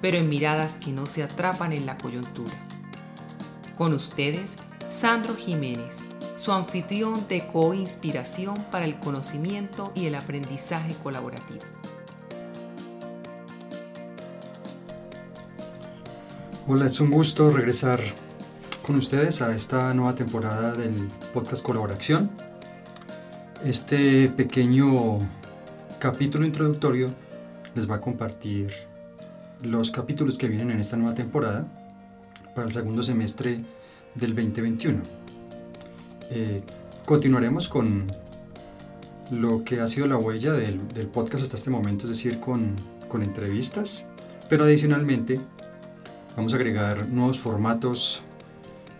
pero en miradas que no se atrapan en la coyuntura. Con ustedes, Sandro Jiménez, su anfitrión de co-inspiración para el conocimiento y el aprendizaje colaborativo. Hola, es un gusto regresar con ustedes a esta nueva temporada del podcast Colaboración. Este pequeño capítulo introductorio les va a compartir los capítulos que vienen en esta nueva temporada para el segundo semestre del 2021. Eh, continuaremos con lo que ha sido la huella del, podcast hasta este momento, es decir, con, entrevistas, pero adicionalmente vamos a agregar nuevos formatos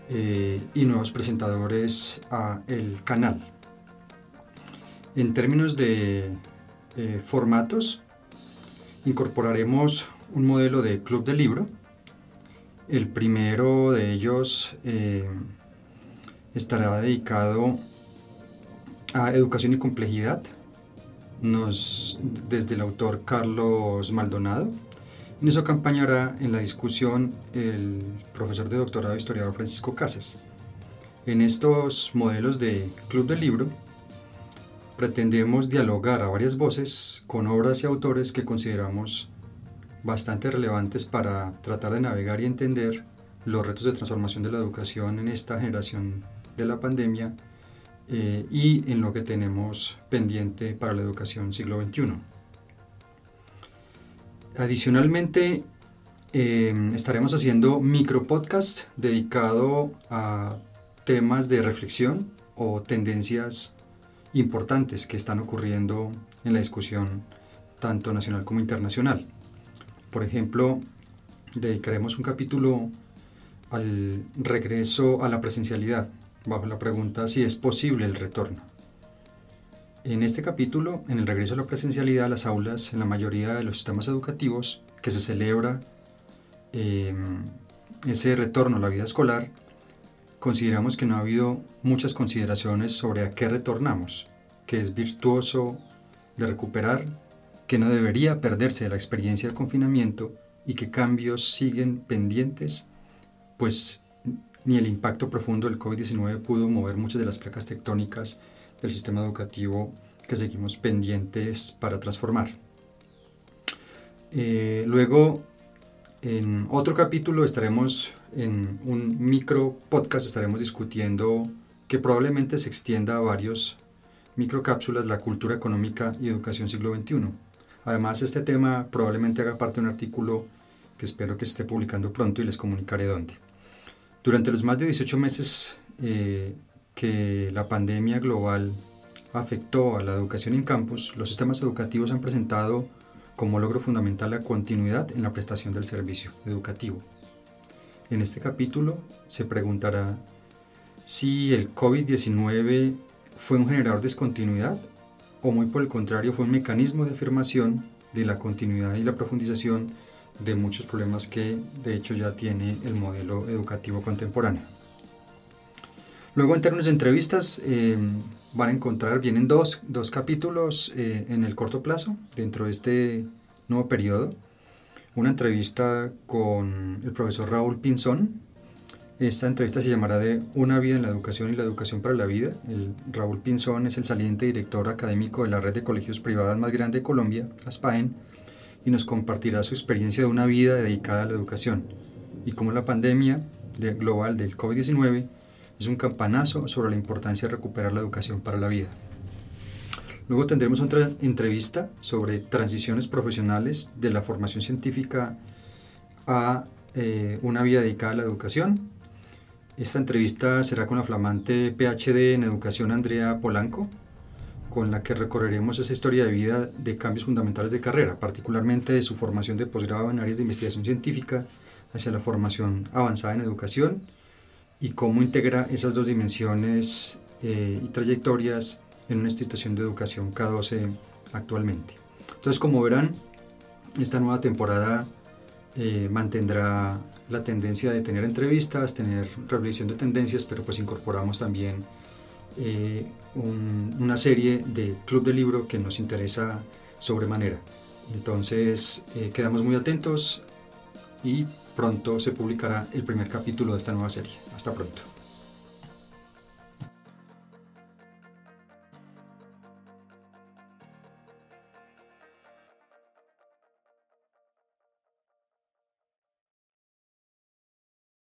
eh, y nuevos presentadores a el canal. En términos de eh, formatos, incorporaremos un modelo de club de libro. El primero de ellos eh, estará dedicado a educación y complejidad, nos, desde el autor Carlos Maldonado. Y nos acompañará en la discusión el profesor de doctorado historiador Francisco Casas. En estos modelos de club de libro, pretendemos dialogar a varias voces con obras y autores que consideramos bastante relevantes para tratar de navegar y entender los retos de transformación de la educación en esta generación de la pandemia eh, y en lo que tenemos pendiente para la educación siglo XXI. Adicionalmente, eh, estaremos haciendo micro podcast dedicado a temas de reflexión o tendencias importantes que están ocurriendo en la discusión tanto nacional como internacional. Por ejemplo, dedicaremos un capítulo al regreso a la presencialidad, bajo la pregunta si es posible el retorno. En este capítulo, en el regreso a la presencialidad, las aulas en la mayoría de los sistemas educativos que se celebra em, ese retorno a la vida escolar, consideramos que no ha habido muchas consideraciones sobre a qué retornamos, que es virtuoso de recuperar que no debería perderse la experiencia del confinamiento y que cambios siguen pendientes, pues ni el impacto profundo del COVID-19 pudo mover muchas de las placas tectónicas del sistema educativo que seguimos pendientes para transformar. Eh, luego, en otro capítulo estaremos en un micro podcast, estaremos discutiendo que probablemente se extienda a varios microcápsulas la cultura económica y educación siglo XXI Además, este tema probablemente haga parte de un artículo que espero que esté publicando pronto y les comunicaré dónde. Durante los más de 18 meses eh, que la pandemia global afectó a la educación en campus, los sistemas educativos han presentado como logro fundamental la continuidad en la prestación del servicio educativo. En este capítulo se preguntará si el COVID-19 fue un generador de discontinuidad o muy por el contrario fue un mecanismo de afirmación de la continuidad y la profundización de muchos problemas que de hecho ya tiene el modelo educativo contemporáneo. Luego en términos de entrevistas eh, van a encontrar, vienen dos, dos capítulos eh, en el corto plazo dentro de este nuevo periodo. Una entrevista con el profesor Raúl Pinzón, esta entrevista se llamará de Una vida en la educación y la educación para la vida. El Raúl Pinzón es el saliente director académico de la red de colegios privadas más grande de Colombia, ASPAEN, y nos compartirá su experiencia de una vida dedicada a la educación y cómo la pandemia global del COVID-19 es un campanazo sobre la importancia de recuperar la educación para la vida. Luego tendremos otra entrevista sobre transiciones profesionales de la formación científica a eh, una vida dedicada a la educación esta entrevista será con la flamante PhD en Educación Andrea Polanco, con la que recorreremos esa historia de vida de cambios fundamentales de carrera, particularmente de su formación de posgrado en áreas de investigación científica hacia la formación avanzada en educación y cómo integra esas dos dimensiones eh, y trayectorias en una institución de educación K12 actualmente. Entonces, como verán, esta nueva temporada eh, mantendrá la tendencia de tener entrevistas, tener reflexión de tendencias, pero pues incorporamos también eh, una serie de club de libro que nos interesa sobremanera. Entonces eh, quedamos muy atentos y pronto se publicará el primer capítulo de esta nueva serie. Hasta pronto.